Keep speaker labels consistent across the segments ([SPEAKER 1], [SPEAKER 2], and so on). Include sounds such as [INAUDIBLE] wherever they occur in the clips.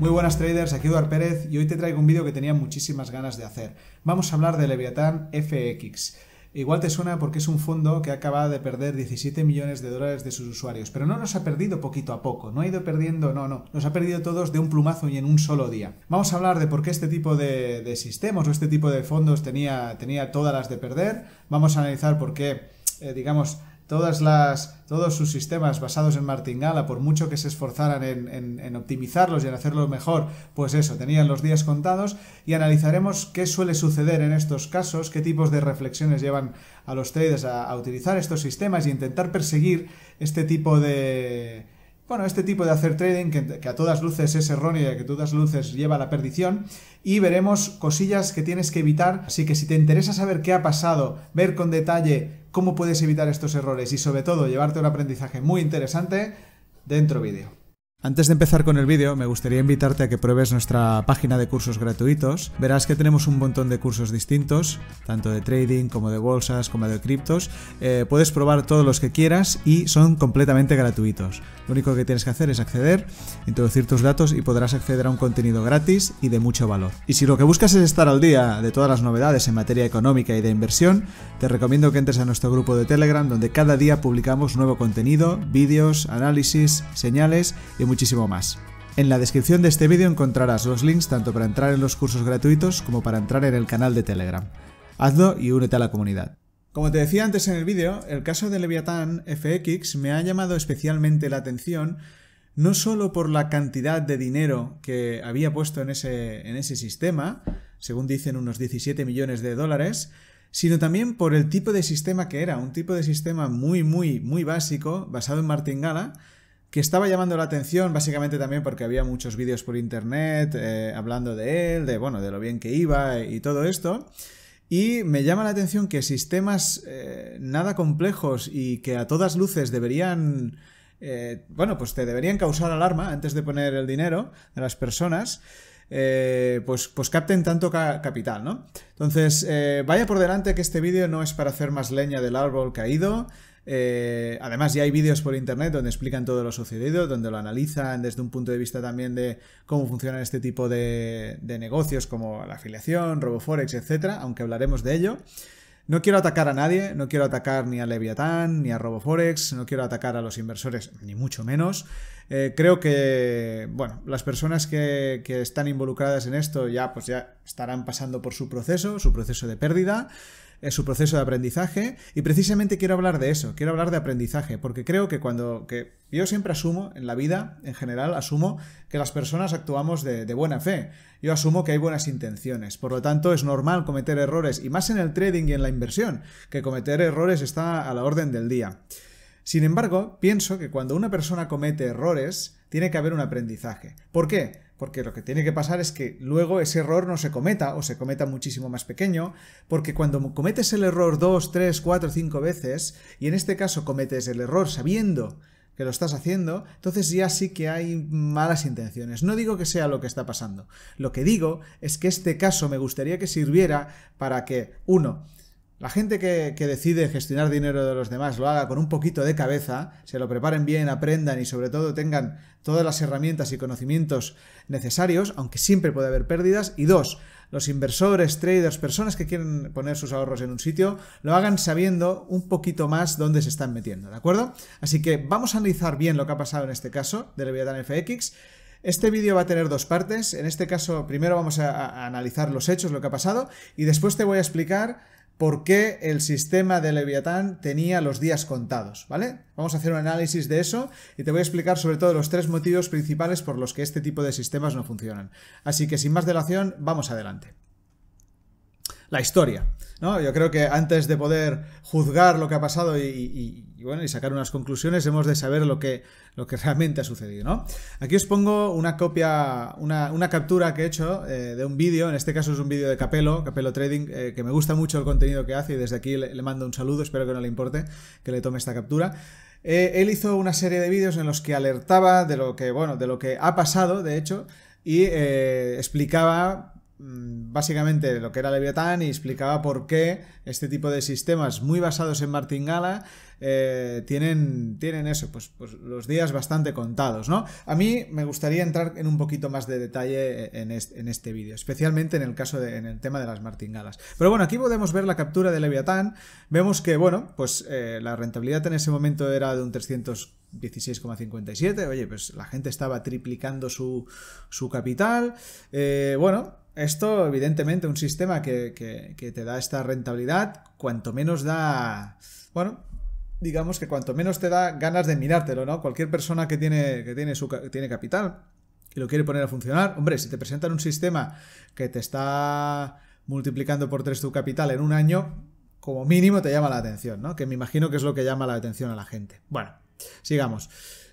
[SPEAKER 1] Muy buenas traders, aquí Eduard Pérez y hoy te traigo un vídeo que tenía muchísimas ganas de hacer. Vamos a hablar de Leviathan FX. Igual te suena porque es un fondo que ha acabado de perder 17 millones de dólares de sus usuarios, pero no los ha perdido poquito a poco, no ha ido perdiendo, no, no, los ha perdido todos de un plumazo y en un solo día. Vamos a hablar de por qué este tipo de, sistemas o este tipo de fondos tenía, tenía todas las de perder, vamos a analizar por qué, eh, digamos, todas las, todos sus sistemas basados en martingala, por mucho que se esforzaran en, optimizarlos y en hacerlos mejor, pues eso, tenían los días contados y analizaremos qué suele suceder en estos casos, qué tipos de reflexiones llevan a los traders a utilizar estos sistemas y intentar perseguir este tipo de bueno, este tipo de hacer trading que, a todas luces es erróneo y que a todas luces lleva a la perdición y veremos cosillas que tienes que evitar, así que si te interesa saber qué ha pasado, ver con detalle cómo puedes evitar estos errores y sobre todo llevarte un aprendizaje muy interesante, dentro vídeo. Antes de empezar con el vídeo, me gustaría invitarte a que pruebes nuestra página de cursos gratuitos. Verás que tenemos un montón de cursos distintos, tanto de trading como de bolsas, como de criptos. Eh, puedes probar todos los que quieras y son completamente gratuitos. Lo único que tienes que hacer es acceder, introducir tus datos y podrás acceder a un contenido gratis y de mucho valor. Y si lo que buscas es estar al día de todas las novedades en materia económica y de inversión, te recomiendo que entres a nuestro grupo de Telegram donde cada día publicamos nuevo contenido, vídeos, análisis, señales y muchísimo más. En la descripción de este vídeo encontrarás los links tanto para entrar en los cursos gratuitos como para entrar en el canal de Telegram. Hazlo y únete a la comunidad. Como te decía antes en el vídeo, el caso de Leviathan FX me ha llamado especialmente la atención no solo por la cantidad de dinero que había puesto en ese, en ese sistema, según dicen unos 17 millones de dólares, sino también por el tipo de sistema que era, un tipo de sistema muy, muy, muy básico, basado en martingala, que estaba llamando la atención básicamente también porque había muchos vídeos por internet eh, hablando de él, de bueno, de lo bien que iba y todo esto. Y me llama la atención que sistemas eh, nada complejos y que a todas luces deberían, eh, bueno, pues te deberían causar alarma antes de poner el dinero de las personas, pues, pues capten tanto capital, ¿no? Entonces, vaya por delante que este vídeo no es para hacer más leña del árbol caído, eh, además, ya hay vídeos por internet donde explican todo lo sucedido, donde lo analizan desde un punto de vista también de cómo funcionan este tipo de, negocios como la afiliación, RoboForex, etcétera, aunque hablaremos de ello. No quiero atacar a nadie, no quiero atacar ni a Leviathan, ni a RoboForex, no quiero atacar a los inversores, ni mucho menos. Eh, creo que, bueno, las personas que, que, están involucradas en esto ya, pues ya estarán pasando por su proceso, su proceso de pérdida es su proceso de aprendizaje y precisamente quiero hablar de eso, quiero hablar de aprendizaje, porque creo que cuando que yo siempre asumo en la vida en general asumo que las personas actuamos de, de buena fe. Yo asumo que hay buenas intenciones, por lo tanto es normal cometer errores y más en el trading y en la inversión, que cometer errores está a la orden del día. Sin embargo, pienso que cuando una persona comete errores, tiene que haber un aprendizaje. ¿Por qué? Porque lo que tiene que pasar es que luego ese error no se cometa o se cometa muchísimo más pequeño, porque cuando cometes el error dos, tres, cuatro, cinco veces, y en este caso cometes el error sabiendo que lo estás haciendo, entonces ya sí que hay malas intenciones. No digo que sea lo que está pasando. Lo que digo es que este caso me gustaría que sirviera para que, uno, la gente que, decide gestionar dinero de los demás lo haga con un poquito de cabeza, se lo preparen bien, aprendan y sobre todo tengan todas las herramientas y conocimientos necesarios, aunque siempre puede haber pérdidas. Y dos, los inversores, traders, personas que quieren poner sus ahorros en un sitio, lo hagan sabiendo un poquito más dónde se están metiendo, ¿de acuerdo? Así que vamos a analizar bien lo que ha pasado en este caso de Leviathan FX. Este vídeo va a tener dos partes. En este caso, primero vamos a analizar los hechos, lo que ha pasado, y después te voy a explicar por qué el sistema de Leviatán tenía los días contados, ¿vale? Vamos a hacer un análisis de eso y te voy a explicar sobre todo los tres motivos principales por los que este tipo de sistemas no funcionan. Así que sin más dilación, vamos adelante. La historia, ¿no? Yo creo que antes de poder juzgar lo que ha pasado y, bueno, y sacar unas conclusiones, hemos de saber lo que, lo que [LAUGHS] realmente ha sucedido, ¿no? Aquí os pongo una copia, una, captura que he hecho eh, de un vídeo, en este caso es un vídeo de Capelo, Capelo Trading, eh, que me gusta mucho el contenido que hace y desde aquí le, mando un saludo, espero que no le importe que le tome esta captura. él hizo una serie de vídeos en los que alertaba de lo que, bueno, de lo que ha pasado, de hecho, y explicaba Mm, básicamente lo que era Leviatán y explicaba por qué este tipo de sistemas muy basados en martingala eh, tienen, tienen eso, pues, pues, los días bastante contados, ¿no? A mí me gustaría entrar en un poquito más de detalle en este, en este vídeo, especialmente en el caso de, en el tema de las martingalas. Pero bueno, aquí podemos ver la captura de Leviatán, vemos que, bueno, pues eh, la rentabilidad en ese momento era de un 316,57, oye, pues la gente estaba triplicando su, su capital, eh, bueno, esto, evidentemente, un sistema que, te da esta rentabilidad, cuanto menos da. Bueno, digamos que cuanto menos te da ganas de mirártelo, ¿no? Cualquier persona que tiene, que tiene, su, tiene capital y lo quiere poner a funcionar, hombre, si te presentan un sistema que te está multiplicando por tres tu capital en un año, como mínimo te llama la atención, ¿no? Que me imagino que es lo que llama la atención a la gente. Bueno, sigamos.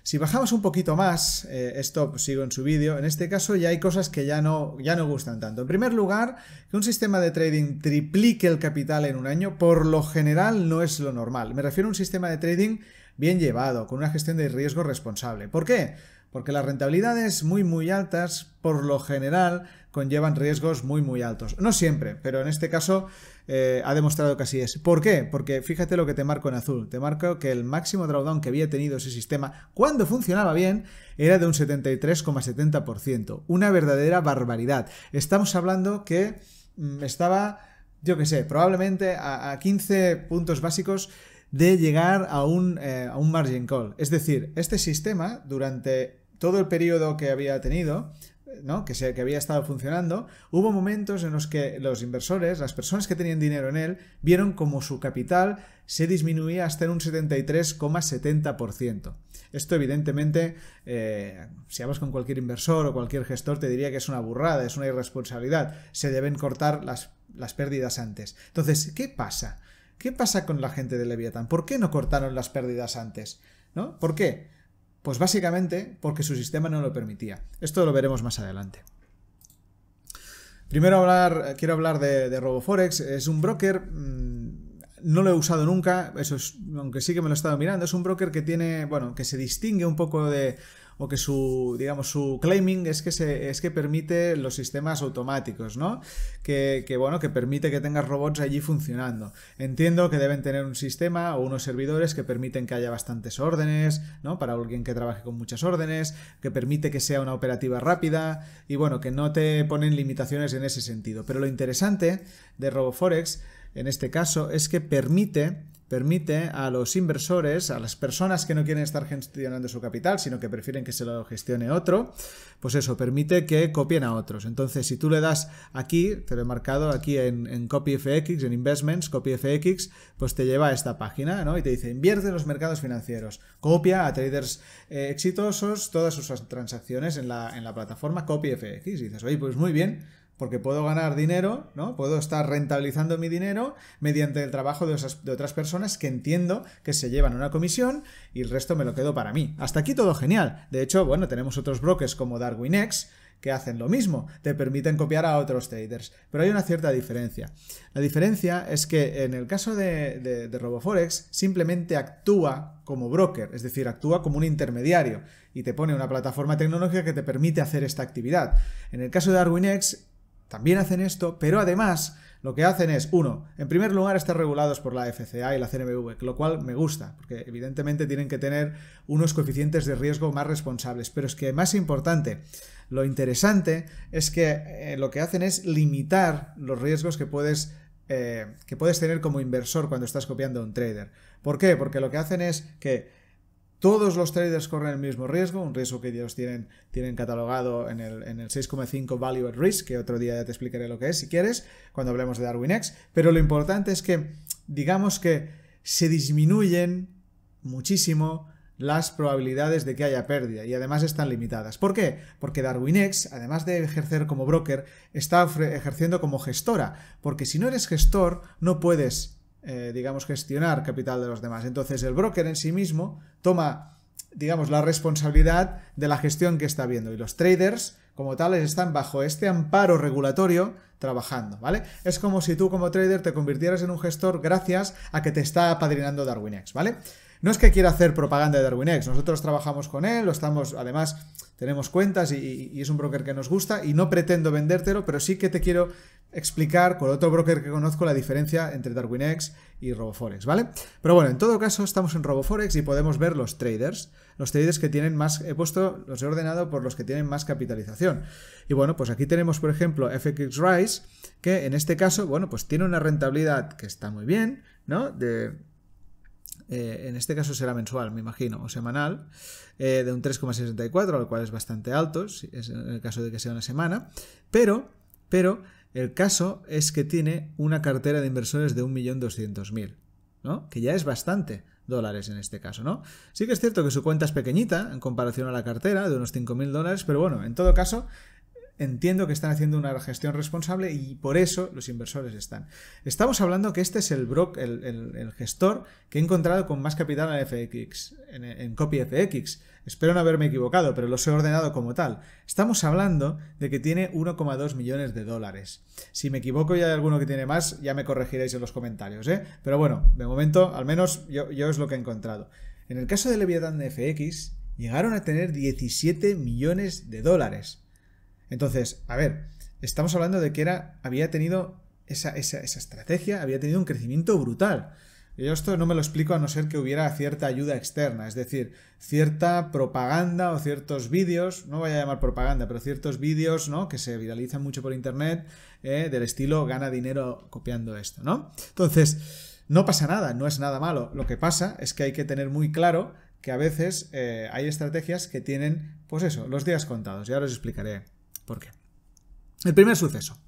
[SPEAKER 1] Si bajamos un poquito más, eh, esto pues, sigo en su vídeo, en este caso ya hay cosas que ya no, ya no gustan tanto. En primer lugar, que un sistema de trading triplique el capital en un año, por lo general no es lo normal. Me refiero a un sistema de trading bien llevado, con una gestión de riesgo responsable. ¿Por qué? Porque las rentabilidades muy muy altas, por lo general, conllevan riesgos muy muy altos. No siempre, pero en este caso eh, ha demostrado que así es. ¿Por qué? Porque fíjate lo que te marco en azul. Te marco que el máximo drawdown que había tenido ese sistema cuando funcionaba bien era de un 73,70%. Una verdadera barbaridad. Estamos hablando que mm, estaba, yo qué sé, probablemente a, 15 puntos básicos de llegar a un, eh, a un margin call. Es decir, este sistema durante todo el periodo que había tenido que, se, que había estado funcionando, hubo momentos en los que los inversores, las personas que tenían dinero en él, vieron como su capital se disminuía hasta en un 73,70%. Esto evidentemente, eh, si hablas con cualquier inversor o cualquier gestor, te diría que es una burrada, es una irresponsabilidad. Se deben cortar las, las pérdidas antes. Entonces, ¿qué pasa? ¿Qué pasa con la gente de Leviathan? ¿Por qué no cortaron las pérdidas antes? ¿No? ¿Por qué? Pues básicamente porque su sistema no lo permitía. Esto lo veremos más adelante. Primero hablar, quiero hablar de, RoboForex. Es un broker, mm, no lo he usado nunca, eso aunque sí que me lo he estado mirando. Es un broker que tiene, bueno, que se distingue un poco de o que su, digamos, su claiming es que, es que permite los sistemas automáticos, ¿no? Que, bueno, que permite que tengas robots allí funcionando. Entiendo que deben tener un sistema o unos servidores que permiten que haya bastantes órdenes, ¿no? Para alguien que trabaje con muchas órdenes, que permite que sea una operativa rápida y bueno, que no te ponen limitaciones en ese sentido. Pero lo interesante de RoboForex en este caso es que permite permite a los inversores, a las personas que no quieren estar gestionando su capital, sino que prefieren que se lo gestione otro, pues eso, permite que copien a otros. Entonces, si tú le das aquí, te lo he marcado aquí en, CopyFX, en Investments, CopyFX, pues te lleva a esta página, ¿no? Y te dice, invierte en los mercados financieros, copia a traders eh, exitosos todas sus transacciones en la, en la plataforma CopyFX. Y dices, oye, pues muy bien, porque puedo ganar dinero, ¿no? Puedo estar rentabilizando mi dinero mediante el trabajo de, otras personas que entiendo que se llevan una comisión y el resto me lo quedo para mí. Hasta aquí todo genial. De hecho, bueno, tenemos otros brokers como DarwinX que hacen lo mismo, te permiten copiar a otros traders, pero hay una cierta diferencia. La diferencia es que en el caso de, RoboForex simplemente actúa como broker, es decir, actúa como un intermediario y te pone una plataforma tecnológica que te permite hacer esta actividad. En el caso de DarwinX también hacen esto, pero además lo que hacen es, uno, en primer lugar, estar regulados por la FCA y la CNBV, lo cual me gusta, porque evidentemente tienen que tener unos coeficientes de riesgo más responsables. Pero es que más importante, lo interesante es que eh, lo que hacen es limitar los riesgos que puedes, eh, que puedes tener como inversor cuando estás copiando a un trader. ¿Por qué? Porque lo que hacen es que todos los traders corren el mismo riesgo, un riesgo que ellos tienen, tienen catalogado en el, en el 6,5 Value at Risk, que otro día ya te explicaré lo que es si quieres, cuando hablemos de DarwinX. Pero lo importante es que, digamos que se disminuyen muchísimo las probabilidades de que haya pérdida y además están limitadas. ¿Por qué? Porque DarwinX, además de ejercer como broker, está ejerciendo como gestora, porque si no eres gestor no puedes eh, digamos, gestionar capital de los demás. Entonces el broker en sí mismo toma, digamos, la responsabilidad de la gestión que está viendo y los traders, como tales, están bajo este amparo regulatorio trabajando, ¿vale? Es como si tú como trader te convirtieras en un gestor gracias a que te está apadrinando DarwinX, ¿vale? No es que quiera hacer propaganda de DarwinX, nosotros trabajamos con él, lo estamos, además, tenemos cuentas y, es un broker que nos gusta y no pretendo vendértelo, pero sí que te quiero explicar con otro broker que conozco la diferencia entre DarwinX y RoboForex, ¿vale? Pero bueno, en todo caso estamos en RoboForex y podemos ver los traders, los traders que tienen más, he puesto, los he ordenado por los que tienen más capitalización. Y bueno, pues aquí tenemos por ejemplo FX Rise, que en este caso, bueno, pues tiene una rentabilidad que está muy bien, ¿no? De, eh, en este caso será mensual, me imagino, o semanal, eh, de un 3,64, lo cual es bastante alto, es en el caso de que sea una semana, pero, pero el caso es que tiene una cartera de inversores de 1.200.000, ¿no? Que ya es bastante dólares en este caso, ¿no? Sí que es cierto que su cuenta es pequeñita en comparación a la cartera de unos 5.000 dólares, pero bueno, en todo caso entiendo que están haciendo una gestión responsable y por eso los inversores están. Estamos hablando que este es el, el, gestor que he encontrado con más capital en FX, en, en CopyFX. Espero no haberme equivocado, pero los he ordenado como tal. Estamos hablando de que tiene 1,2 millones de dólares. Si me equivoco y hay alguno que tiene más, ya me corregiréis en los comentarios, ¿eh? Pero bueno, de momento, al menos yo, yo es lo que he encontrado. En el caso de Leviathan FX, llegaron a tener 17 millones de dólares. Entonces, a ver, estamos hablando de que era, había tenido esa, estrategia, había tenido un crecimiento brutal. Yo esto no me lo explico a no ser que hubiera cierta ayuda externa, es decir, cierta propaganda o ciertos vídeos, no voy a llamar propaganda, pero ciertos vídeos ¿no? que se viralizan mucho por internet eh, del estilo gana dinero copiando esto, ¿no? Entonces, no pasa nada, no es nada malo. Lo que pasa es que hay que tener muy claro que a veces eh, hay estrategias que tienen, pues eso, los días contados. Y ahora os explicaré ¿Por qué? El primer suceso.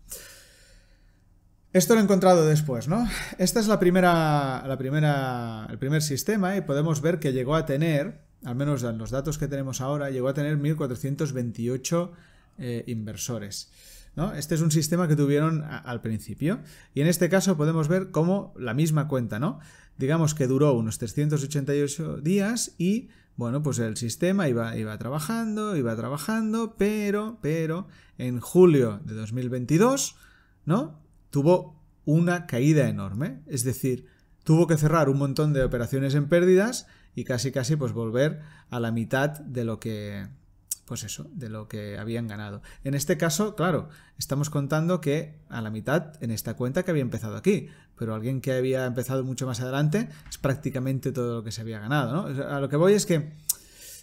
[SPEAKER 1] Esto lo he encontrado después, ¿no? Esta es la primera, la primera, el primer sistema y podemos ver que llegó a tener, al menos en los datos que tenemos ahora, llegó a tener 1.428 eh, inversores. ¿no? Este es un sistema que tuvieron al principio y en este caso podemos ver cómo la misma cuenta, ¿no? Digamos que duró unos 388 días y bueno, pues el sistema iba, iba trabajando, iba trabajando, pero, pero, en julio de 2022, ¿no? Tuvo una caída enorme. Es decir, tuvo que cerrar un montón de operaciones en pérdidas y casi casi pues volver a la mitad de lo que, pues eso, de lo que habían ganado. En este caso, claro, estamos contando que a la mitad en esta cuenta que había empezado aquí, pero alguien que había empezado mucho más adelante es prácticamente todo lo que se había ganado, ¿no? A lo que voy es que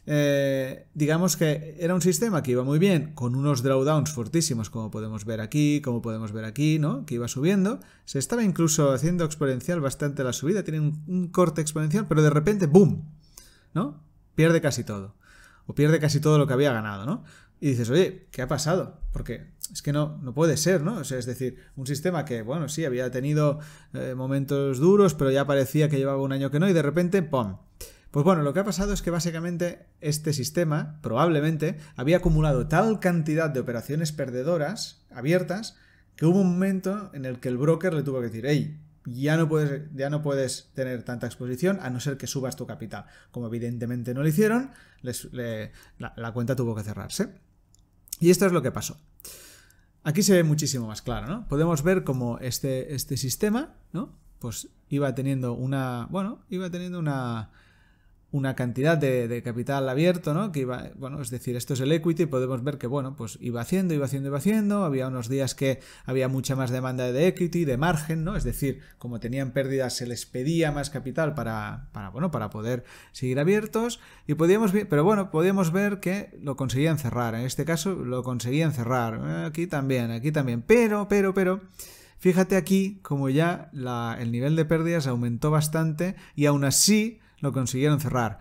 [SPEAKER 1] eh, digamos que era un sistema que iba muy bien, con unos drawdowns fortísimos, como podemos ver aquí, como podemos ver aquí, ¿no? Que iba subiendo. Se estaba incluso haciendo exponencial bastante la subida, tiene un, un corte exponencial, pero de repente, ¡boom! ¿No? Pierde casi todo o pierde casi todo lo que había ganado, ¿no? Y dices, oye, ¿qué ha pasado? Porque es que no, no puede ser, ¿no? O sea, es decir, un sistema que, bueno, sí, había tenido eh, momentos duros, pero ya parecía que llevaba un año que no, y de repente, ¡pum! Pues bueno, lo que ha pasado es que básicamente este sistema, probablemente, había acumulado tal cantidad de operaciones perdedoras abiertas que hubo un momento en el que el broker le tuvo que decir, hey, ya no puedes, ya no puedes tener tanta exposición a no ser que subas tu capital. Como evidentemente no lo hicieron, la, cuenta tuvo que cerrarse. Y esto es lo que pasó. Aquí se ve muchísimo más claro, ¿no? Podemos ver cómo este, este sistema, ¿no? Pues iba teniendo una, bueno, iba teniendo una, una cantidad de, capital abierto, ¿no? Que iba, bueno, es decir, esto es el equity, podemos ver que, bueno, pues iba haciendo, iba haciendo, iba haciendo, había unos días que había mucha más demanda de equity, de margen, ¿no? Es decir, como tenían pérdidas, se les pedía más capital para, para bueno, para poder seguir abiertos, y podíamos ver, pero bueno, podíamos ver que lo conseguían cerrar, en este caso lo conseguían cerrar, aquí también, aquí también, pero, pero, pero... Fíjate aquí como ya el nivel de pérdidas aumentó bastante y aún así lo consiguieron cerrar.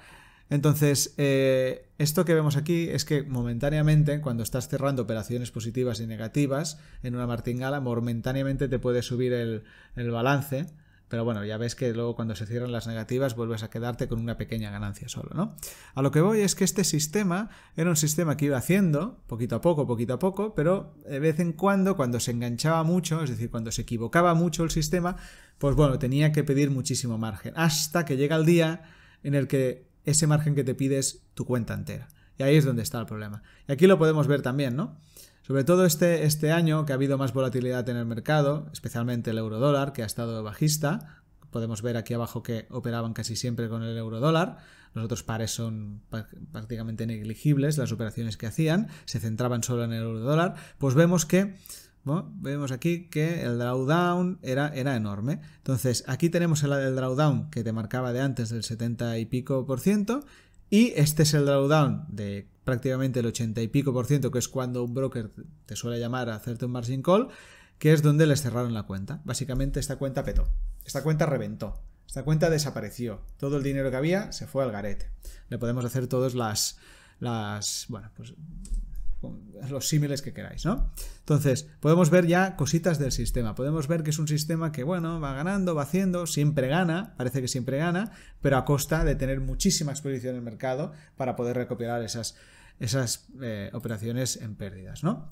[SPEAKER 1] Entonces, eh, esto que vemos aquí es que momentáneamente, cuando estás cerrando operaciones positivas y negativas en una martingala, momentáneamente te puede subir el, balance Pero bueno, ya ves que luego cuando se cierran las negativas vuelves a quedarte con una pequeña ganancia solo, ¿no? A lo que voy es que este sistema era un sistema que iba haciendo poquito a poco, poquito a poco, pero de vez en cuando, cuando se enganchaba mucho, es decir, cuando se equivocaba mucho el sistema, pues bueno, tenía que pedir muchísimo margen, hasta que llega el día en el que ese margen que te pides tu cuenta entera. Y ahí es donde está el problema. Y aquí lo podemos ver también, ¿no? Sobre todo este, este año que ha habido más volatilidad en el mercado, especialmente el euro dólar, que ha estado bajista. Podemos ver aquí abajo que operaban casi siempre con el euro dólar. Los otros pares son prácticamente negligibles, las operaciones que hacían, se centraban solo en el euro dólar. Pues vemos que vemos aquí que el drawdown era, era enorme. Entonces, aquí tenemos el, el, drawdown que te marcaba de antes del 70 y pico por ciento. Y este es el drawdown de prácticamente el 80 y pico por ciento, que es cuando un broker te suele llamar a hacerte un margin call, que es donde les cerraron la cuenta. Básicamente esta cuenta petó, esta cuenta reventó, esta cuenta desapareció, todo el dinero que había se fue al garete. Le podemos hacer todas las, las, bueno, pues los símiles que queráis, ¿no? Entonces, podemos ver ya cositas del sistema. Podemos ver que es un sistema que, bueno, va ganando, va haciendo, siempre gana, parece que siempre gana, pero a costa de tener muchísima exposición en el mercado para poder recopilar esas, esas eh, operaciones en pérdidas, ¿no?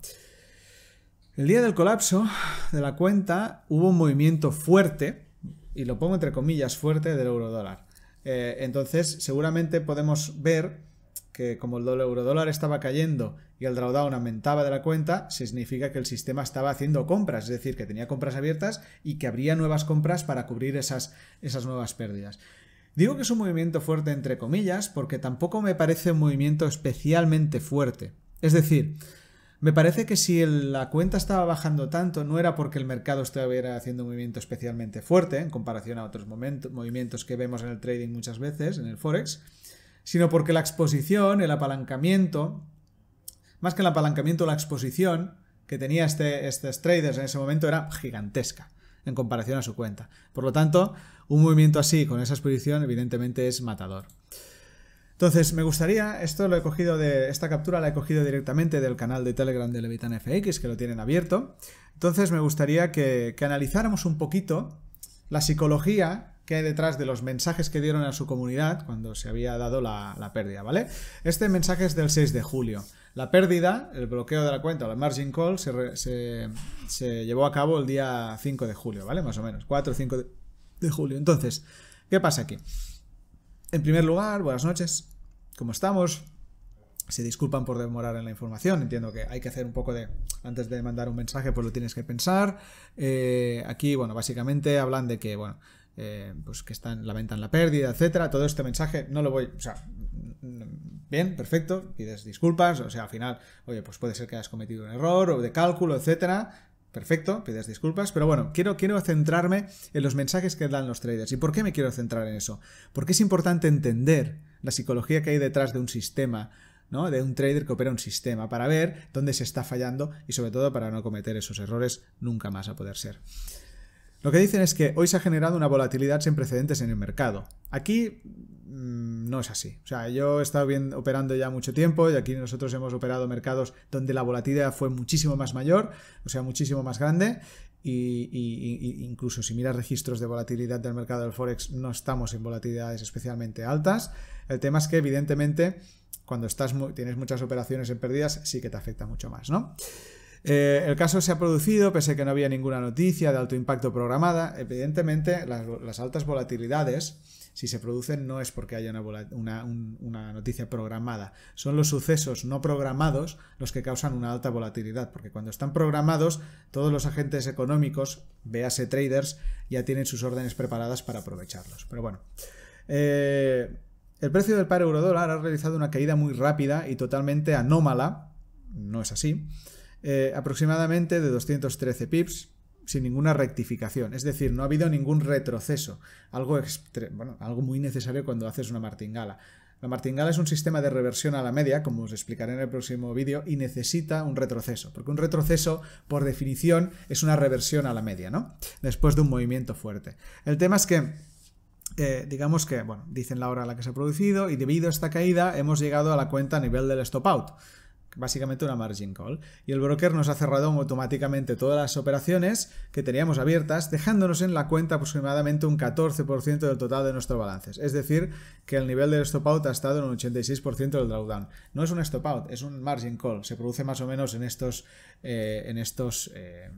[SPEAKER 1] El día del colapso de la cuenta hubo un movimiento fuerte, y lo pongo entre comillas, fuerte del euro dólar. Eh, entonces, seguramente podemos ver que como el euro dólar estaba cayendo y el drawdown aumentaba de la cuenta, significa que el sistema estaba haciendo compras, es decir, que tenía compras abiertas y que habría nuevas compras para cubrir esas, esas nuevas pérdidas. Digo que es un movimiento fuerte entre comillas porque tampoco me parece un movimiento especialmente fuerte. Es decir, me parece que si la cuenta estaba bajando tanto no era porque el mercado estuviera haciendo un movimiento especialmente fuerte en comparación a otros movimientos que vemos en el trading muchas veces, en el forex, sino porque la exposición, el apalancamiento, más que el apalancamiento, la exposición que tenía este, estos traders en ese momento era gigantesca en comparación a su cuenta. Por lo tanto, un movimiento así, con esa exposición, evidentemente es matador. Entonces, me gustaría, esto lo he cogido de, esta captura la he cogido directamente del canal de Telegram de Levitan FX, que lo tienen abierto. Entonces, me gustaría que, analizáramos un poquito la psicología que hay detrás de los mensajes que dieron a su comunidad cuando se había dado la, pérdida, ¿vale? Este mensaje es del 6 de julio. La pérdida, el bloqueo de la cuenta o la margin call se, se, llevó a cabo el día 5 de julio, ¿vale? Más o menos, 4 o 5 de, julio. Entonces, ¿qué pasa aquí? En primer lugar, buenas noches, ¿cómo estamos? Se disculpan por demorar en la información, entiendo que hay que hacer un poco de, antes de mandar un mensaje, pues lo tienes que pensar. Eh, aquí, bueno, básicamente hablan de que, bueno, eh, pues que están, lamentan la pérdida, etcétera. Todo este mensaje no lo voy, o sea, bien, perfecto, pides disculpas, o sea, al final, oye, pues puede ser que hayas cometido un error o de cálculo, etcétera. Perfecto, pides disculpas, pero bueno, quiero, quiero centrarme en los mensajes que dan los traders. ¿Y por qué me quiero centrar en eso? Porque es importante entender la psicología que hay detrás de un sistema, ¿no? de un trader que opera un sistema, para ver dónde se está fallando y sobre todo para no cometer esos errores nunca más a poder ser. Lo que dicen es que hoy se ha generado una volatilidad sin precedentes en el mercado. Aquí mm, no es así. O sea, yo he estado operando ya mucho tiempo y aquí nosotros hemos operado mercados donde la volatilidad fue muchísimo más mayor, o sea, muchísimo más grande. Y, incluso si miras registros de volatilidad del mercado del Forex, no estamos en volatilidades especialmente altas. El tema es que, evidentemente, cuando estás tienes muchas operaciones en pérdidas, sí que te afecta mucho más, ¿no? Eh, el caso se ha producido pese a que no había ninguna noticia de alto impacto programada. Evidentemente, las, altas volatilidades, si se producen, no es porque haya una, noticia programada. Son los sucesos no programados los que causan una alta volatilidad, porque cuando están programados, todos los agentes económicos, véase traders, ya tienen sus órdenes preparadas para aprovecharlos. Pero bueno. Eh, el precio del par euro dólar ha realizado una caída muy rápida y totalmente anómala. No es así eh, aproximadamente de 213 pips sin ninguna rectificación. Es decir, no ha habido ningún retroceso. Algo, algo muy necesario cuando haces una martingala. La martingala es un sistema de reversión a la media, como os explicaré en el próximo vídeo, y necesita un retroceso, porque un retroceso, por definición, es una reversión a la media, ¿no? Después de un movimiento fuerte. El tema es que, eh, digamos que, bueno, dicen la hora a la que se ha producido, y debido a esta caída hemos llegado a la cuenta a nivel del stop out básicamente una margin call. Y el broker nos ha cerrado automáticamente todas las operaciones que teníamos abiertas, dejándonos en la cuenta aproximadamente un 14% del total de nuestros balances. Es decir, que el nivel del stop out ha estado en un 86% del drawdown. No es un stop out, es un margin call. Se produce más o menos en estos... Eh, en estos eh,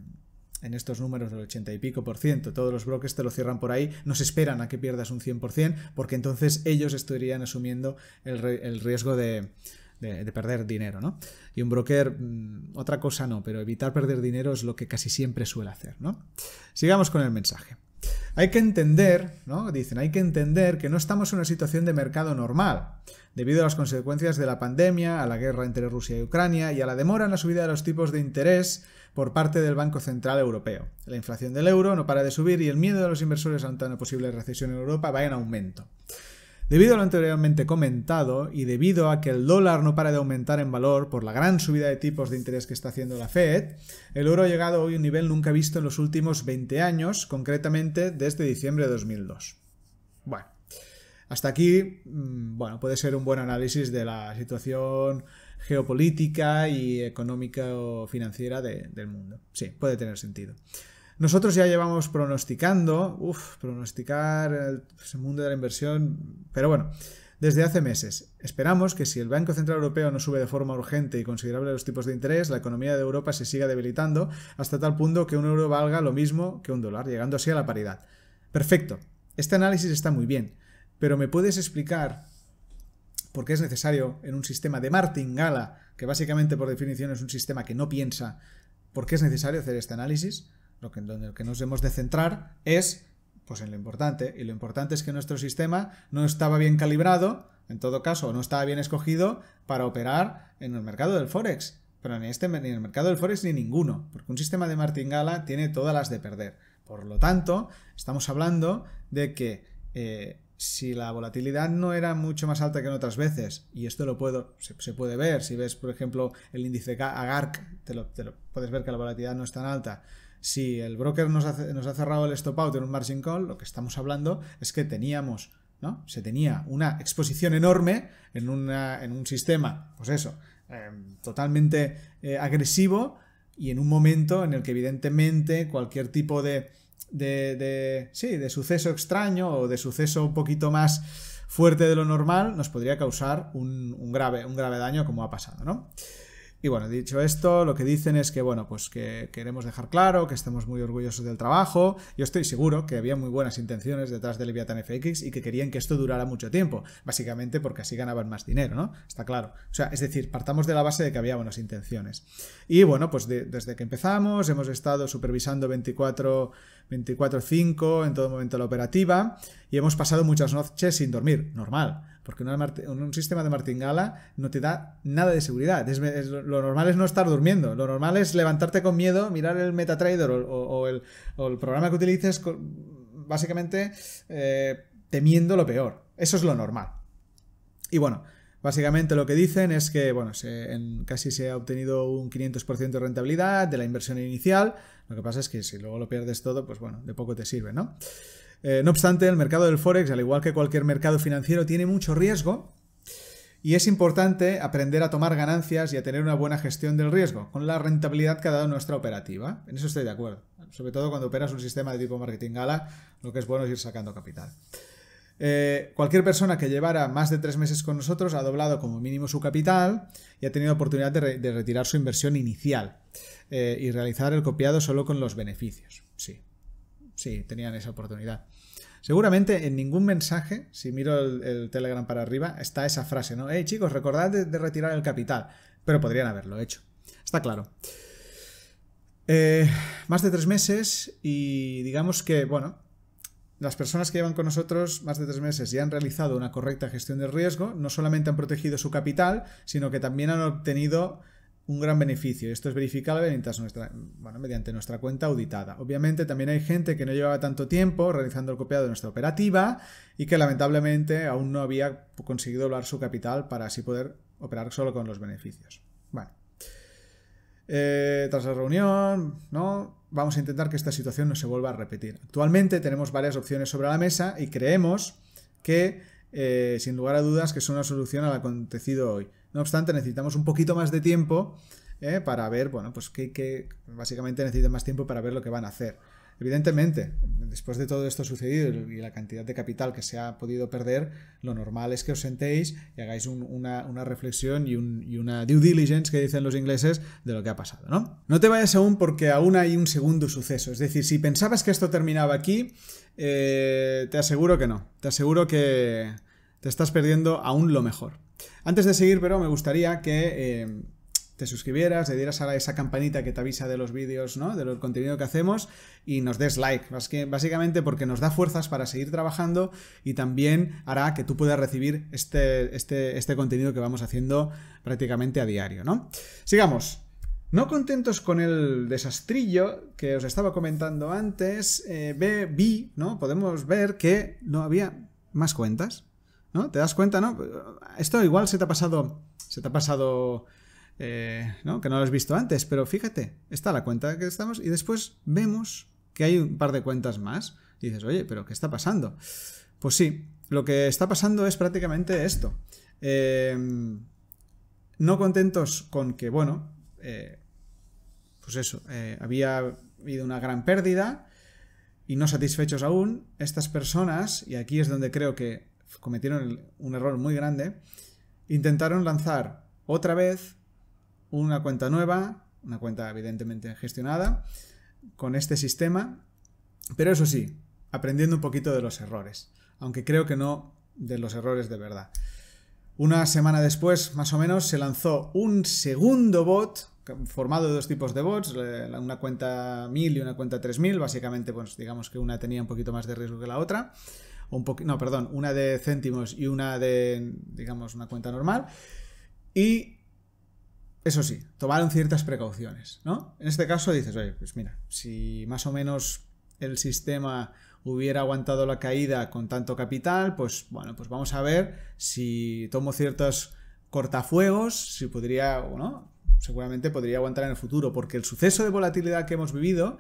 [SPEAKER 1] en estos números del 80 y pico por ciento. Todos los brokers te lo cierran por ahí, no se esperan a que pierdas un 100%, porque entonces ellos estarían asumiendo el riesgo de, de, perder dinero, ¿no? Y un broker, mm, otra cosa no, pero evitar perder dinero es lo que casi siempre suele hacer, ¿no? Sigamos con el mensaje. Hay que entender, ¿no? Dicen, hay que entender que no estamos en una situación de mercado normal, debido a las consecuencias de la pandemia, a la guerra entre Rusia y Ucrania y a la demora en la subida de los tipos de interés por parte del Banco Central Europeo. La inflación del euro no para de subir y el miedo de los inversores ante una posible recesión en Europa va en aumento. Debido a lo anteriormente comentado y debido a que el dólar no para de aumentar en valor por la gran subida de tipos de interés que está haciendo la Fed, el euro ha llegado hoy a un nivel nunca visto en los últimos 20 años, concretamente desde diciembre de 2002. Bueno, hasta aquí, mm, bueno, puede ser un buen análisis de la situación geopolítica y económica o financiera del mundo. Sí, puede tener sentido. Nosotros ya llevamos pronosticando, uff, pronosticar el, mundo de la inversión, pero bueno, desde hace meses. Esperamos que si el Banco Central Europeo no sube de forma urgente y considerable los tipos de interés, la economía de Europa se siga debilitando hasta tal punto que un euro valga lo mismo que un dólar, llegando así a la paridad. Perfecto, este análisis está muy bien, pero ¿me puedes explicar por qué es necesario en un sistema de martingala, que básicamente por definición es un sistema que no piensa, por qué es necesario hacer este análisis? Lo que, en que nos hemos de centrar es pues en lo importante. Y lo importante es que nuestro sistema no estaba bien calibrado, en todo caso, no estaba bien escogido para operar en el mercado del Forex. Pero ni, este, ni en el mercado del Forex ni ninguno, porque un sistema de martingala tiene todas las de perder. Por lo tanto, estamos hablando de que eh, si la volatilidad no era mucho más alta que en otras veces, y esto lo puedo, se, puede ver, si ves, por ejemplo, el índice AGARC, lo, te lo, puedes ver que la volatilidad no es tan alta, si el broker nos ha, cerrado el stop out en un margin call, lo que estamos hablando es que teníamos, ¿no? Se tenía una exposición enorme en, un sistema, pues eso, em, totalmente eh, agresivo y en un momento en el que evidentemente cualquier tipo de, sí, de suceso extraño o de suceso un poquito más fuerte de lo normal nos podría causar un grave, un grave daño como ha pasado, ¿no? Y bueno, dicho esto, lo que dicen es que, bueno, pues que queremos dejar claro que estamos muy orgullosos del trabajo. Yo estoy seguro que había muy buenas intenciones detrás de Leviathan FX y que querían que esto durara mucho tiempo, básicamente porque así ganaban más dinero, ¿no? Está claro. O sea, es decir, partamos de la base de que había buenas intenciones. Y bueno, pues desde que empezamos hemos estado supervisando 24 24-5 en todo momento la operativa y hemos pasado muchas noches sin dormir, normal, porque un sistema de martingala no te da nada de seguridad. lo normal es no estar durmiendo, lo normal es levantarte con miedo, mirar el MetaTrader o, el, programa que utilices básicamente eh, temiendo lo peor. Eso es lo normal. Y bueno, Básicamente lo que dicen es que bueno, en, casi se ha obtenido un 500% de rentabilidad de la inversión inicial. Lo que pasa es que si luego lo pierdes todo, pues bueno, de poco te sirve, ¿no? Eh, no obstante, el mercado del Forex, al igual que cualquier mercado financiero, tiene mucho riesgo y es importante aprender a tomar ganancias y a tener una buena gestión del riesgo, con la rentabilidad que ha dado nuestra operativa. En eso estoy de acuerdo. Sobre todo cuando operas un sistema de tipo marketing gala, lo que es bueno es ir sacando capital. Eh, cualquier persona que llevara más de tres meses con nosotros ha doblado como mínimo su capital y ha tenido oportunidad de, retirar su inversión inicial eh, y realizar el copiado solo con los beneficios. Sí, sí, tenían esa oportunidad. Seguramente en ningún mensaje, si miro el, Telegram para arriba, está esa frase, ¿no? Hey chicos, recordad de, retirar el capital. Pero podrían haberlo hecho. Está claro. Eh, más de tres meses y digamos que, bueno, las personas que llevan con nosotros más de tres meses y han realizado una correcta gestión de riesgo, no solamente han protegido su capital, sino que también han obtenido un gran beneficio. Esto es verificable mediante nuestra cuenta auditada. Obviamente también hay gente que no llevaba tanto tiempo realizando el copiado de nuestra operativa y que lamentablemente aún no había conseguido doblar su capital para así poder operar solo con los beneficios. Bueno. Eh, tras la reunión, ¿no? vamos a intentar que esta situación no se vuelva a repetir. Actualmente tenemos varias opciones sobre la mesa y creemos que, eh, sin lugar a dudas, que son una solución al acontecido hoy. No obstante, necesitamos un poquito más de tiempo ¿eh? para ver, bueno, pues que, básicamente necesitan más tiempo para ver lo que van a hacer. Evidentemente, después de todo esto sucedido y la cantidad de capital que se ha podido perder, lo normal es que os sentéis y hagáis una, reflexión y, una due diligence, que dicen los ingleses, de lo que ha pasado, ¿no? No te vayas aún porque aún hay un segundo suceso. Es decir, si pensabas que esto terminaba aquí, eh, te aseguro que no. Te aseguro que te estás perdiendo aún lo mejor. Antes de seguir, pero me gustaría que... Eh, te suscribieras, le dieras a esa campanita que te avisa de los vídeos, ¿no? Del contenido que hacemos y nos des like. Básicamente porque nos da fuerzas para seguir trabajando y también hará que tú puedas recibir este, este, este contenido que vamos haciendo prácticamente a diario, ¿no? Sigamos. No contentos con el desastrillo que os estaba comentando antes, eh, vi, ¿no? Podemos ver que no había más cuentas, ¿no? ¿Te das cuenta, no? Esto igual se te ha pasado, se te ha pasado eh, ¿no? que no lo has visto antes, pero fíjate, está la cuenta que estamos y después vemos que hay un par de cuentas más. Y dices, oye, pero ¿qué está pasando? Pues sí, lo que está pasando es prácticamente esto. Em, no contentos con que, bueno, eh, pues eso, eh, había habido una gran pérdida y no satisfechos aún, estas personas, y aquí es donde creo que cometieron un error muy grande, intentaron lanzar otra vez una cuenta nueva, una cuenta evidentemente gestionada, con este sistema, pero eso sí, aprendiendo un poquito de los errores, aunque creo que no de los errores de verdad. Una semana después, más o menos, se lanzó un segundo bot formado de dos tipos de bots, una cuenta 1000 y una cuenta 3000, básicamente pues digamos que una tenía un poquito más de riesgo que la otra, un no, perdón, una de céntimos y una de digamos una cuenta normal y eso sí, tomaron ciertas precauciones, ¿no? En este caso dices, oye, pues mira, si más o menos el sistema hubiera aguantado la caída con tanto capital, pues bueno, pues vamos a ver si tomo ciertos cortafuegos, si podría, o no, seguramente podría aguantar en el futuro, porque el suceso de volatilidad que hemos vivido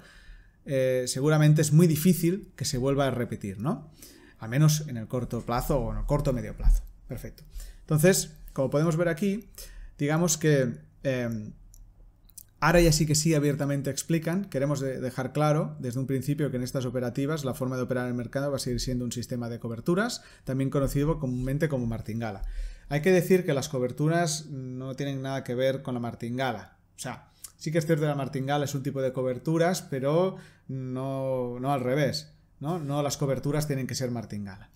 [SPEAKER 1] eh, seguramente es muy difícil que se vuelva a repetir, ¿no? Al menos en el corto plazo o en el corto medio plazo. Perfecto. Entonces, como podemos ver aquí, digamos que Em, ahora ya sí que sí abiertamente explican, queremos dejar claro desde un principio que en estas operativas la forma de operar el mercado va a seguir siendo un sistema de coberturas, también conocido comúnmente como martingala. Hay que decir que las coberturas no tienen nada que ver con la martingala. O sea, sí que es cierto que la martingala es un tipo de coberturas, pero no al revés. ¿No? no las coberturas tienen que ser martingala.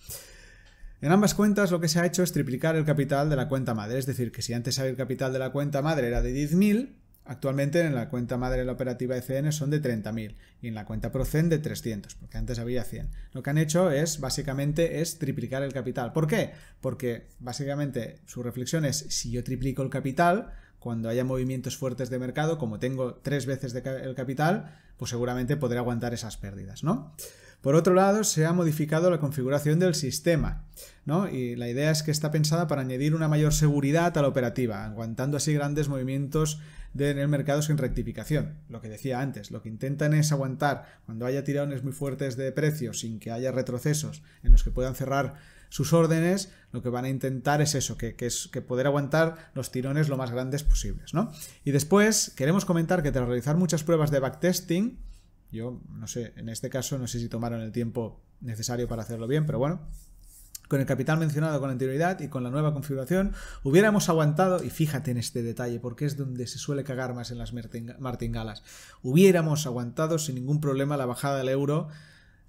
[SPEAKER 1] En ambas cuentas lo que se ha hecho es triplicar el capital de la cuenta madre, es decir, que si antes el capital de la cuenta madre era de 10.000, actualmente en la cuenta madre de la operativa ECN son de 30.000 y en la cuenta Procen de 300, porque antes había 100. Lo que han hecho es básicamente es triplicar el capital. ¿Por qué? Porque básicamente su reflexión es si yo triplico el capital, cuando haya movimientos fuertes de mercado, como tengo tres veces el capital, pues seguramente podré aguantar esas pérdidas, ¿no? Por otro lado, se ha modificado la configuración del sistema, ¿no? Y la idea es que está pensada para añadir una mayor seguridad a la operativa, aguantando así grandes movimientos en el mercado sin rectificación. Lo que decía antes, lo que intentan es aguantar cuando haya tirones muy fuertes de precios sin que haya retrocesos en los que puedan cerrar sus órdenes, lo que van a intentar es eso, que, es que poder aguantar los tirones lo más grandes posibles, ¿no? Y después queremos comentar que tras realizar muchas pruebas de backtesting, yo no sé, en este caso no sé si tomaron el tiempo necesario para hacerlo bien, pero bueno, con el capital mencionado con anterioridad y con la nueva configuración, hubiéramos aguantado, y fíjate en este detalle, porque es donde se suele cagar más en las martingalas, hubiéramos aguantado sin ningún problema la bajada del euro,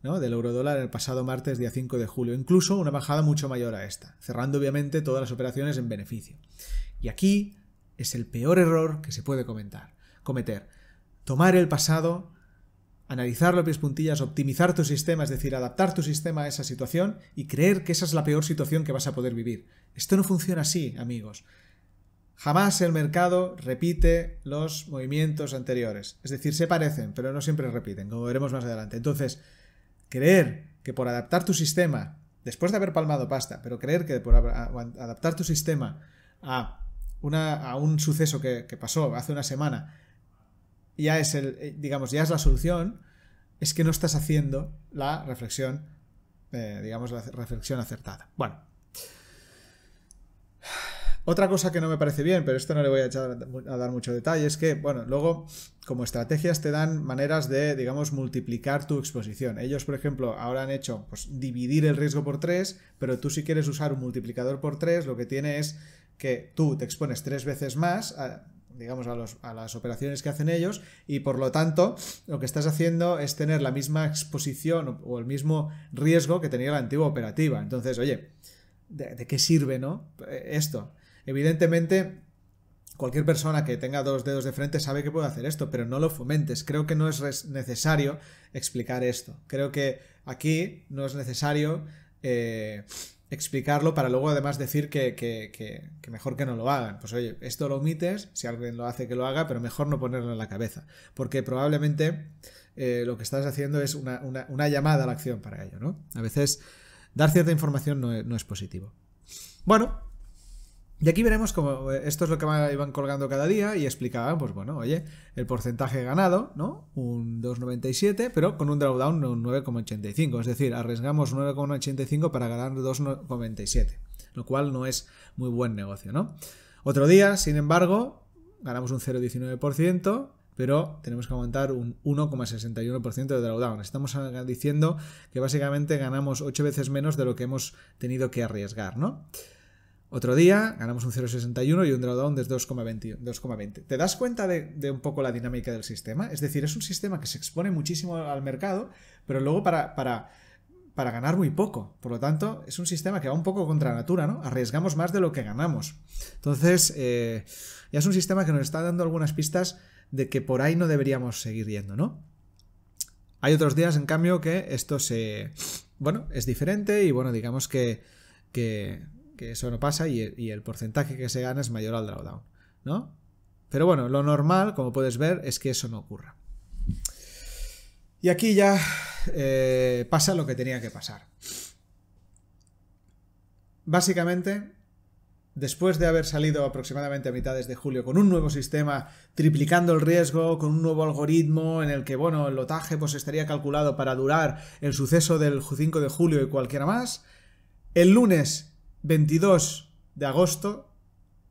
[SPEAKER 1] ¿no? del euro dólar el pasado martes día 5 de julio, incluso una bajada mucho mayor a esta, cerrando obviamente todas las operaciones en beneficio. Y aquí es el peor error que se puede comentar, cometer, tomar el pasado analizar los pies puntillas, optimizar tu sistema, es decir, adaptar tu sistema a esa situación y creer que esa es la peor situación que vas a poder vivir. Esto no funciona así, amigos. Jamás el mercado repite los movimientos anteriores. Es decir, se parecen, pero no siempre repiten, como veremos más adelante. Entonces, creer que por adaptar tu sistema, después de haber palmado pasta, pero creer que por adaptar tu sistema a, una, a un suceso que, que pasó hace una semana, ya es el, eh, digamos, ya es la solución, es que no estás haciendo la reflexión, eh, digamos, la reflexión acertada. Bueno. Otra cosa que no me parece bien, pero esto no le voy a, echar a dar mucho detalle, es que, bueno, luego como estrategias te dan maneras de, digamos, multiplicar tu exposición. Ellos, por ejemplo, ahora han hecho pues, dividir el riesgo por 3, pero tú si quieres usar un multiplicador por 3, lo que tiene es que tú te expones tres veces más digamos, a, las operaciones que hacen ellos y por lo tanto lo que estás haciendo es tener la misma exposición o el mismo riesgo que tenía la antigua operativa. Entonces, oye, ¿de, qué sirve, no? Esto. Evidentemente, cualquier persona que tenga dos dedos de frente sabe que puede hacer esto, pero no lo fomentes. Creo que no es necesario explicar esto. Creo que aquí no es necesario eh, explicarlo para luego además decir que, mejor que no lo hagan. Pues oye, esto lo omites, si alguien lo hace que lo haga, pero mejor no ponerlo en la cabeza. Porque probablemente eh, lo que estás haciendo es una, llamada a la acción para ello, ¿no? A veces dar cierta información no no es positivo. Bueno, y aquí veremos cómo eh, esto es lo que iban colgando cada día y explicaban, pues bueno, oye, el porcentaje ganado, ¿no? Un 2,97, pero con un drawdown de un 9,85. Es decir, arriesgamos 9,85 para ganar 2,97, lo cual no es muy buen negocio, ¿no? Otro día, sin embargo, ganamos un 0,19%, pero tenemos que aguantar un 1,61% de drawdown. Estamos diciendo que básicamente ganamos 8 veces menos de lo que hemos tenido que arriesgar, ¿no? Otro día ganamos un 0,61 y un drawdown de 2,20. ¿Te das cuenta de, un poco la dinámica del sistema? Es decir, es un sistema que se expone muchísimo al mercado, pero luego para, para, para ganar muy poco. Por lo tanto, es un sistema que va un poco contra natura, ¿no? Arriesgamos más de lo que ganamos. Entonces, eh, ya es un sistema que nos está dando algunas pistas de que por ahí no deberíamos seguir yendo, ¿no? Hay otros días, en cambio, que esto se... Bueno, es diferente y bueno, digamos que, que que eso no pasa y el, porcentaje que se gana es mayor al drawdown, ¿no? Pero bueno, lo normal, como puedes ver, es que eso no ocurra. Y aquí ya eh, pasa lo que tenía que pasar. Básicamente, después de haber salido aproximadamente a mitades de julio con un nuevo sistema triplicando el riesgo, con un nuevo algoritmo en el que, bueno, el lotaje pues estaría calculado para durar el suceso del 5 de julio y cualquiera más, el lunes 22 de agosto,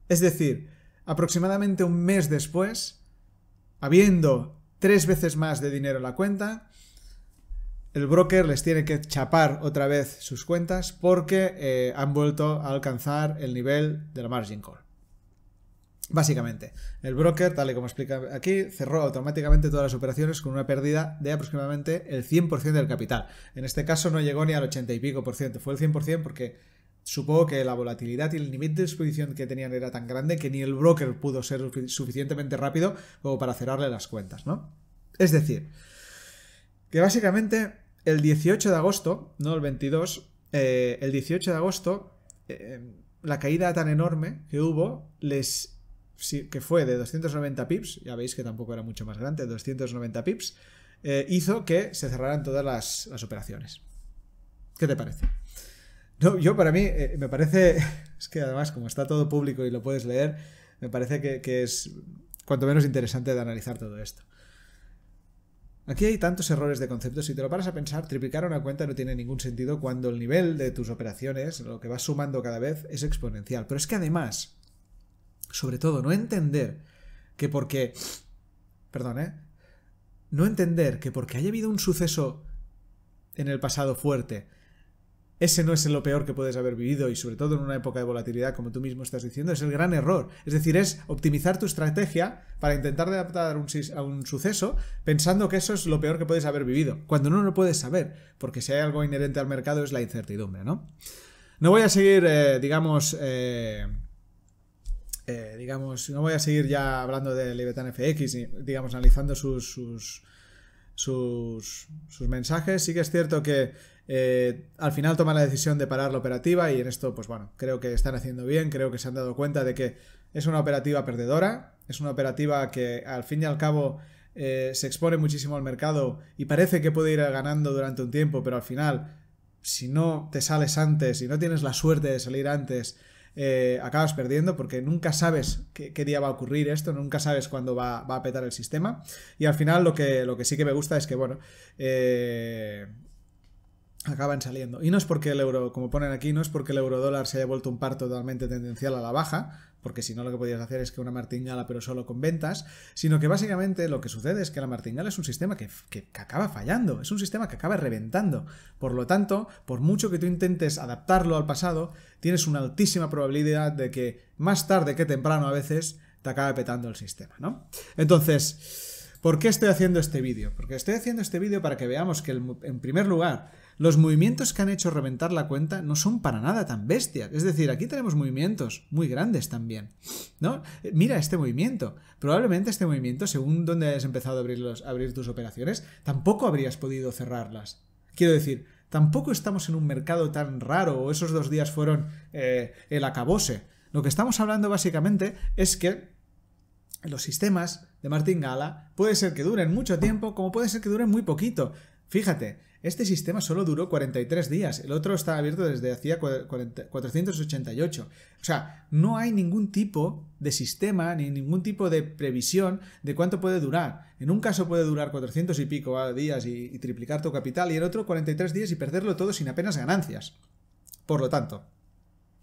[SPEAKER 1] es decir, aproximadamente un mes después, habiendo tres veces más de dinero en la cuenta, el broker les tiene que chapar otra vez sus cuentas porque eh, han vuelto a alcanzar el nivel de la margin call. Básicamente, el broker, tal y como explica aquí, cerró automáticamente todas las operaciones con una pérdida de aproximadamente el 100% del capital. En este caso no llegó ni al 80 y pico por ciento, fue el 100% porque Supongo que la volatilidad y el nivel de exposición que tenían era tan grande que ni el broker pudo ser suficientemente rápido como para cerrarle las cuentas, ¿no? Es decir, que básicamente el 18 de agosto, no el 22, eh, el 18 de agosto, eh, la caída tan enorme que hubo les que fue de 290 pips, ya veis que tampoco era mucho más grande, 290 pips, eh, hizo que se cerraran todas las operaciones. ¿Qué te parece? No, yo para mí eh, me parece, [LAUGHS] es que además como está todo público y lo puedes leer, me parece que, es cuanto menos interesante de analizar todo esto. Aquí hay tantos errores de concepto, si te lo paras a pensar, triplicar una cuenta no tiene ningún sentido cuando el nivel de tus operaciones, lo que vas sumando cada vez, es exponencial. Pero es que además, sobre todo, no entender que porque... Perdón, ¿eh? No entender que porque haya habido un suceso en el pasado fuerte, ese no es lo peor que puedes haber vivido y sobre todo en una época de volatilidad como tú mismo estás diciendo, es el gran error. Es decir, es optimizar tu estrategia para intentar adaptar a un suceso pensando que eso es lo peor que puedes haber vivido, cuando no lo puedes saber, porque si hay algo inherente al mercado es la incertidumbre, ¿no? No voy a seguir, eh, digamos... Eh, eh, digamos, no voy a seguir ya hablando de Leviathan FX digamos, analizando sus, sus, sus mensajes. Sí que es cierto que eh, al final toman la decisión de parar la operativa y en esto, pues bueno, creo que están haciendo bien, creo que se han dado cuenta de que es una operativa perdedora, es una operativa que al fin y al cabo eh, se expone muchísimo al mercado y parece que puede ir ganando durante un tiempo, pero al final, si no te sales antes, si no tienes la suerte de salir antes, eh, acabas perdiendo porque nunca sabes qué, día va a ocurrir esto, nunca sabes cuándo va, a petar el sistema. Y al final lo que, lo que sí que me gusta es que, bueno, acaban saliendo. Y no es porque el euro, como ponen aquí, no es porque el euro dólar se haya vuelto un par totalmente tendencial a la baja, porque si no lo que podías hacer es que una martingala pero solo con ventas, sino que básicamente lo que sucede es que la martingala es un sistema que, que, acaba fallando, es un sistema que acaba reventando. Por lo tanto, por mucho que tú intentes adaptarlo al pasado, tienes una altísima probabilidad de que más tarde que temprano a veces te acabe petando el sistema, ¿no? Entonces... ¿Por qué estoy haciendo este vídeo? Porque estoy haciendo este vídeo para que veamos que, en primer lugar, los movimientos que han hecho reventar la cuenta no son para nada tan bestias. Es decir, aquí tenemos movimientos muy grandes también. ¿No? Mira este movimiento. Probablemente este movimiento, según donde hayas empezado a abrir, tus operaciones, tampoco habrías podido cerrarlas. Quiero decir, tampoco estamos en un mercado tan raro o esos dos días fueron eh, el acabose. Lo que estamos hablando básicamente es que los sistemas de martingala puede ser que duren mucho tiempo como puede ser que duren muy poquito. Fíjate, este sistema solo duró 43 días, el otro está abierto desde hacía 488. O sea, no hay ningún tipo de sistema ni ningún tipo de previsión de cuánto puede durar. En un caso puede durar 400 y pico días y, triplicar tu capital y en otro 43 días y perderlo todo sin apenas ganancias. Por lo tanto,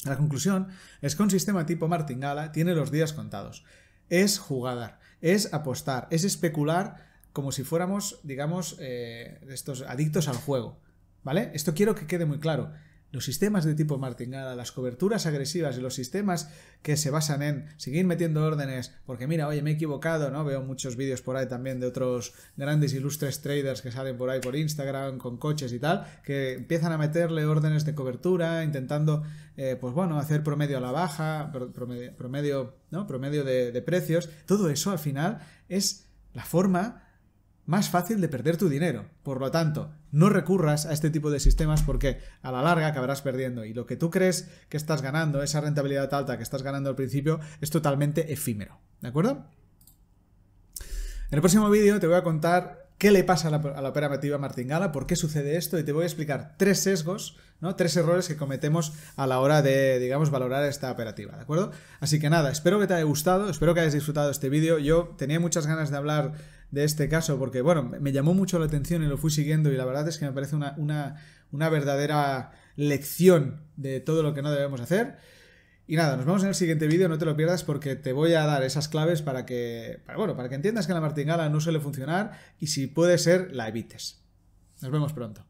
[SPEAKER 1] la conclusión es que un sistema tipo martingala tiene los días contados. Es jugar, es apostar, es especular como si fuéramos, digamos, eh, estos adictos al juego. ¿Vale? Esto quiero que quede muy claro. Los sistemas de tipo martingala, las coberturas agresivas y los sistemas que se basan en seguir metiendo órdenes, porque mira, oye, me he equivocado, ¿no? Veo muchos vídeos por ahí también de otros grandes ilustres traders que salen por ahí por Instagram con coches y tal, que empiezan a meterle órdenes de cobertura, intentando, eh, pues bueno, hacer promedio a la baja, promedio, ¿no? Promedio de, de precios. Todo eso al final es la forma más fácil de perder tu dinero. Por lo tanto, no recurras a este tipo de sistemas porque a la larga acabarás perdiendo y lo que tú crees que estás ganando, esa rentabilidad alta que estás ganando al principio, es totalmente efímero. ¿De acuerdo? En el próximo vídeo te voy a contar qué le pasa a la, operativa martingala, por qué sucede esto y te voy a explicar tres sesgos, ¿no? tres errores que cometemos a la hora de, digamos, valorar esta operativa, ¿de acuerdo? Así que nada, espero que te haya gustado, espero que hayas disfrutado este vídeo. Yo tenía muchas ganas de hablar de este caso porque, bueno, me llamó mucho la atención y lo fui siguiendo y la verdad es que me parece una, una, una verdadera lección de todo lo que no debemos hacer. Y nada, nos vemos en el siguiente vídeo, no te lo pierdas porque te voy a dar esas claves para que, para, bueno, para que entiendas que la martingala no suele funcionar y si puede ser, la evites. Nos vemos pronto.